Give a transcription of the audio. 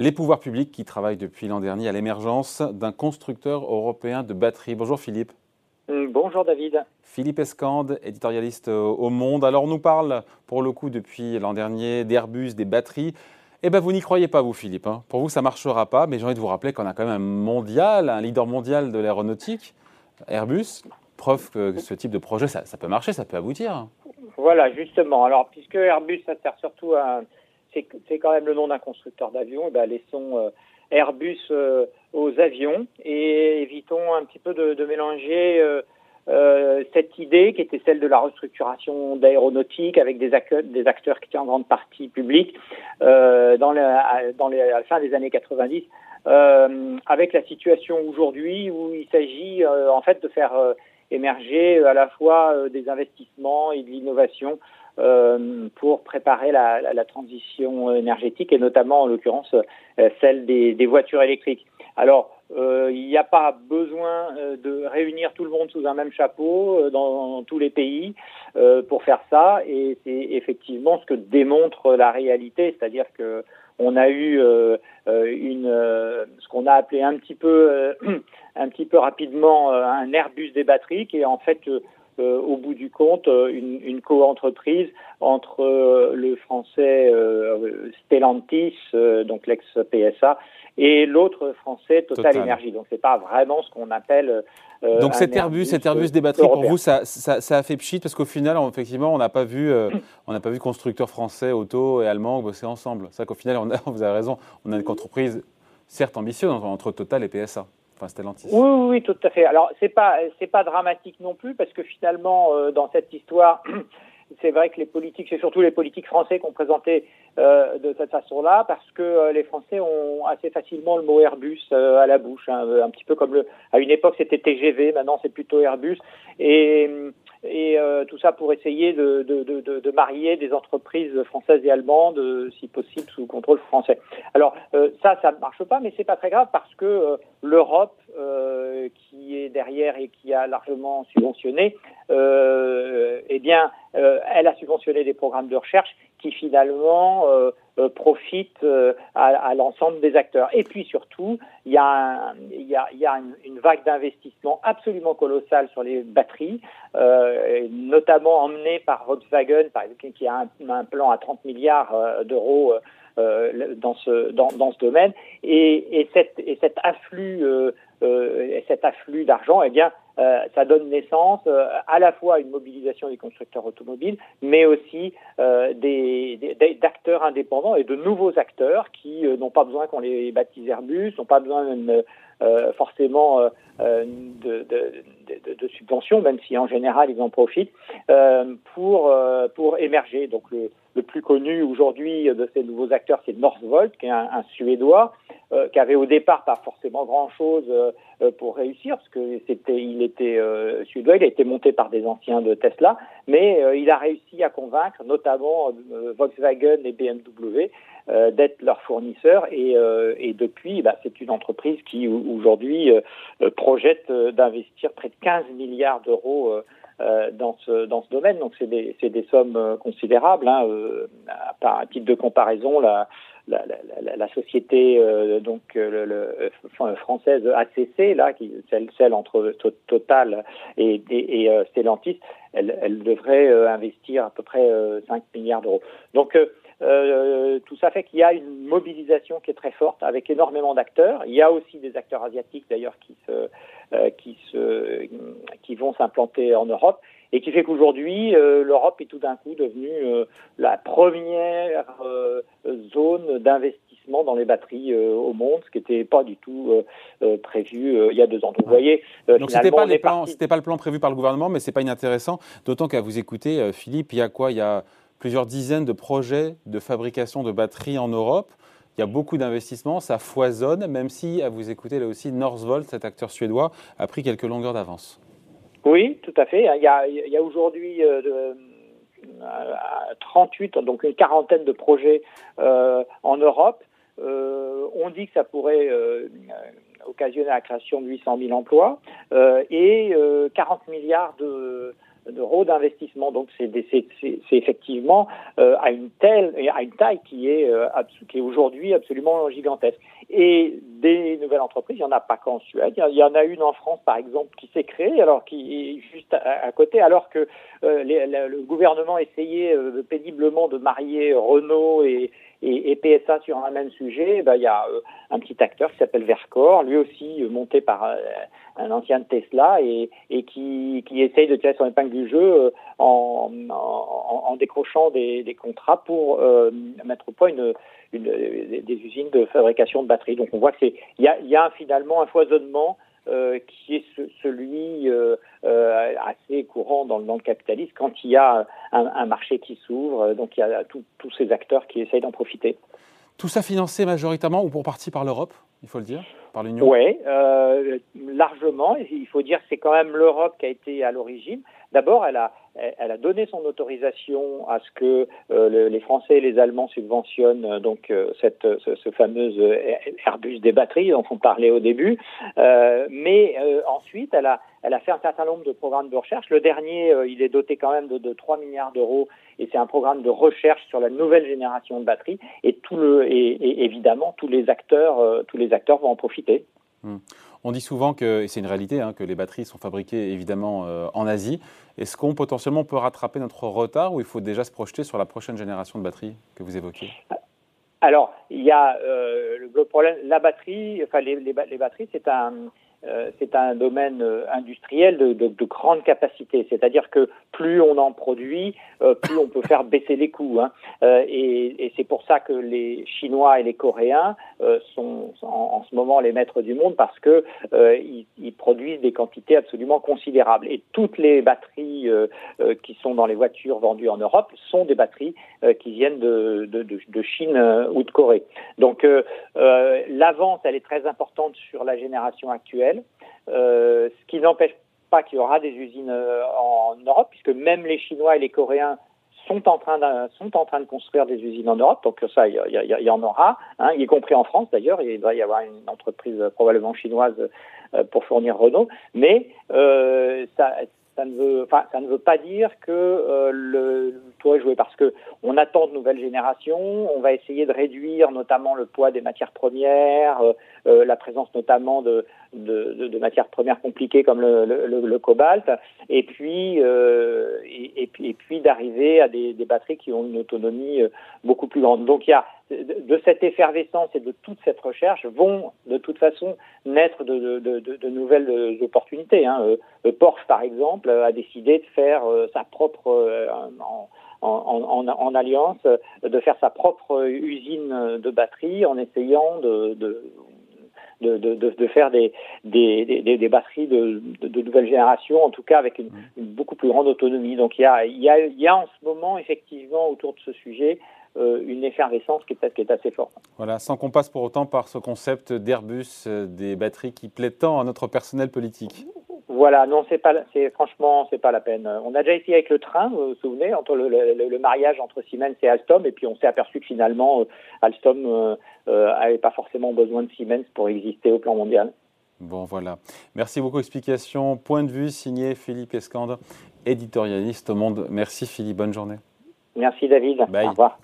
Les pouvoirs publics qui travaillent depuis l'an dernier à l'émergence d'un constructeur européen de batteries. Bonjour Philippe. Mm, bonjour David. Philippe Escande, éditorialiste au Monde. Alors on nous parle pour le coup depuis l'an dernier d'Airbus, des batteries. Eh bien vous n'y croyez pas vous Philippe. Hein. Pour vous ça ne marchera pas, mais j'ai envie de vous rappeler qu'on a quand même un mondial, un leader mondial de l'aéronautique, Airbus. Preuve que ce type de projet, ça, ça peut marcher, ça peut aboutir. Voilà, justement. Alors, puisque Airbus, ça sert surtout à, c'est quand même le nom d'un constructeur d'avions, eh ben laissons euh, Airbus euh, aux avions et évitons un petit peu de, mélanger euh, cette idée qui était celle de la restructuration d'aéronautique avec des, acteurs qui étaient en grande partie publics dans, la, dans les, à la fin des années 90 avec la situation aujourd'hui où il s'agit en fait de faire émerger à la fois des investissements et de l'innovation euh, pour préparer la, transition énergétique et notamment en l'occurrence euh, celle des, voitures électriques. Alors, euh, il n'y a pas besoin de réunir tout le monde sous un même chapeau dans, tous les pays pour faire ça, et c'est effectivement ce que démontre la réalité, c'est-à-dire que on a eu une, ce qu'on a appelé un petit peu, un petit peu rapidement un Airbus des batteries, qui est en fait euh, au bout du compte euh, une, une co-entreprise entre euh, le français Stellantis, donc l'ex-PSA, et l'autre français Total, Energy. Donc c'est pas vraiment ce qu'on appelle donc cet Airbus, cet Airbus des batteries pour vous, ça, ça, ça, a fait pchit parce qu'au final, effectivement, on n'a pas vu, on n'a pas vu constructeurs français, auto et allemands bosser ensemble. C'est qu'au final, on a, vous avez raison, on a une entreprise certes ambitieuse entre Total et PSA. Oui, oui, tout à fait. Alors, c'est pas, pas dramatique non plus, parce que finalement, euh, dans cette histoire, c'est vrai que les politiques, c'est surtout les politiques français qui ont présenté euh, de cette façon-là, parce que euh, les Français ont assez facilement le mot Airbus à la bouche, hein, un petit peu comme à une époque c'était TGV, maintenant c'est plutôt Airbus, et euh, tout ça pour essayer de, de, de, de, marier des entreprises françaises et allemandes, euh, si possible sous contrôle français. Alors euh, ça, ça ne marche pas, mais c'est pas très grave parce que l'Europe, qui derrière et qui a largement subventionné, eh bien, elle a subventionné des programmes de recherche qui finalement euh, euh, profitent euh, à, l'ensemble des acteurs. Et puis surtout, il y a, une, vague d'investissement absolument colossale sur les batteries, euh, notamment emmenée par Volkswagen, qui a un, plan à 30 milliards d'euros euh, dans ce domaine et, euh, cet afflux d'argent, eh bien, euh, ça donne naissance euh, à la fois à une mobilisation des constructeurs automobiles, mais aussi euh, des, d'acteurs indépendants et de nouveaux acteurs qui n'ont pas besoin qu'on les baptise Airbus, n'ont pas besoin forcément de, subventions, même si en général ils en profitent, pour, pour émerger. Donc le, le plus connu aujourd'hui de ces nouveaux acteurs, c'est Northvolt, qui est un Suédois, euh, qui avait au départ pas forcément grand-chose euh, euh, pour réussir, parce que c'était, il était suédois, il a été monté par des anciens de Tesla, mais il a réussi à convaincre notamment Volkswagen et BMW d'être leurs fournisseurs, et, et depuis, bah, c'est une entreprise qui aujourd'hui projette d'investir près de 15 milliards d'euros dans ce dans ce domaine. Donc c'est des c'est des sommes considérables. Hein, à, titre de comparaison, la la, la, la, société euh, donc euh, le, le, française ACC là, qui celle, celle entre Total et, et, et euh, Stellantis, elle, elle devrait investir à peu près 5 milliards d'euros. Donc tout ça fait qu'il y a une mobilisation qui est très forte avec énormément d'acteurs. Il y a aussi des acteurs asiatiques d'ailleurs qui se qui se qui vont s'implanter en Europe et qui fait qu'aujourd'hui, euh, l'Europe est tout d'un coup devenue euh, la première euh, zone d'investissement dans les batteries au monde, ce qui n'était pas du tout prévu il y a deux ans. Donc, vous voyez, donc c'était pas, pas le plan prévu par le gouvernement, mais c'est pas inintéressant, d'autant qu'à vous écouter, Philippe, il y a quoi? Il y a plusieurs dizaines de projets de fabrication de batteries en Europe. Il y a beaucoup d'investissements, ça foisonne, même si, à vous écouter là aussi, Northvolt, cet acteur suédois, a pris quelques longueurs d'avance. Oui, tout à fait. Il y a, aujourd'hui euh, 38, euh, donc une quarantaine de projets euh, en Europe. Euh, on dit que ça pourrait euh, occasionner la création de 800 000 emplois et 40 milliards de d'euros d'investissement. Donc c'est effectivement euh, à une telle, à une taille qui est, euh, qui est aujourd'hui absolument gigantesque. Et des nouvelles entreprises, il n'y en a pas qu'en Suède. Il y en a une en France, par exemple, qui s'est créée, alors qui est juste à, côté, alors que euh, le gouvernement essayait péniblement de marier Renault et, et, PSA sur un même sujet, ben, il y a euh, un petit acteur qui s'appelle Vercor, lui aussi euh, monté par euh, un ancien de Tesla et, et qui, qui, essaye de tirer son épingle du jeu en, en, en décrochant des, des, contrats pour mettre au point une, une, des usines de fabrication de batteries. Donc on voit qu'il y a, y a finalement un foisonnement euh, qui est celui euh, euh, assez courant dans, le capitalisme quand il y a un, marché qui s'ouvre, donc il y a tous ces acteurs qui essayent d'en profiter. Tout ça financé majoritairement ou pour partie par l'Europe, il faut le dire, par l'Union? Oui, largement. Il faut dire que c'est quand même l'Europe qui a été à l'origine. D'abord, elle a, donné son autorisation à ce que euh, les Français et les Allemands subventionnent euh, donc euh, cette ce, ce, fameux Airbus des batteries dont on parlait au début. mais ensuite, elle a fait un certain nombre de programmes de recherche. Le dernier, il est doté quand même de, de 3 milliards d'euros et c'est un programme de recherche sur la nouvelle génération de batteries. Et évidemment tous les acteurs vont en profiter. Hmm. On dit souvent que, et c'est une réalité, hein, que les batteries sont fabriquées évidemment euh, en Asie. Est-ce qu'on potentiellement peut rattraper notre retard ou il faut déjà se projeter sur la prochaine génération de batteries que vous évoquez Alors, il y a euh, le problème, la batterie, enfin les, batteries, c'est un, c'est un domaine euh, industriel de, de, de grande capacité. C'est-à-dire que plus on en produit, euh, plus on peut faire baisser les coûts. Hein. et, c'est pour ça que les Chinois et les Coréens sont en, ce moment les maîtres du monde parce que ils, produisent des quantités absolument considérables. Et toutes les batteries qui sont dans les voitures vendues en Europe sont des batteries qui viennent de, Chine ou de Corée. Donc l'avance, elle est très importante sur la génération actuelle euh, ce qui n'empêche pas qu'il y aura des usines euh, en Europe, puisque même les Chinois et les Coréens sont en train de, construire des usines en Europe, donc ça, il y, en aura, hein, y compris en France d'ailleurs. Il va y avoir une entreprise probablement chinoise euh, pour fournir Renault, mais ça, ne veut, pas dire que euh, le, tour est joué parce que on attend de nouvelles générations. On va essayer de réduire notamment le poids des matières premières, euh, euh, la présence notamment de, de, de, matières premières compliquées comme le, le, le cobalt, et puis et, et, puis, et puis d'arriver à des, des, batteries qui ont une autonomie beaucoup plus grande. Donc il y a de cette effervescence et de toute cette recherche vont de toute façon naître de, de, de, de nouvelles opportunités. Hein. Euh, Porsche, par exemple, a décidé de faire euh, sa propre, euh, en, en, en, en, alliance, de faire sa propre usine de batterie en essayant de, de de, de, de, faire des, des, des, des batteries de, de, nouvelle génération, en tout cas avec une, une, beaucoup plus grande autonomie. Donc il y, a, il, y a, il y a en ce moment effectivement autour de ce sujet euh, une effervescence qui est, qui est, assez forte. Voilà, sans qu'on passe pour autant par ce concept d'Airbus, euh, des batteries qui plaît tant à notre personnel politique. Voilà, non, c'est pas, c'est franchement, c'est pas la peine. On a déjà essayé avec le train, vous vous souvenez, entre le, le, mariage entre Siemens et Alstom, et puis on s'est aperçu que finalement, euh, Alstom n'avait pas forcément besoin de Siemens pour exister au plan mondial. Bon, voilà. Merci beaucoup. Explication, point de vue signé Philippe Escande, éditorialiste au Monde. Merci Philippe, bonne journée. Merci David. Au revoir.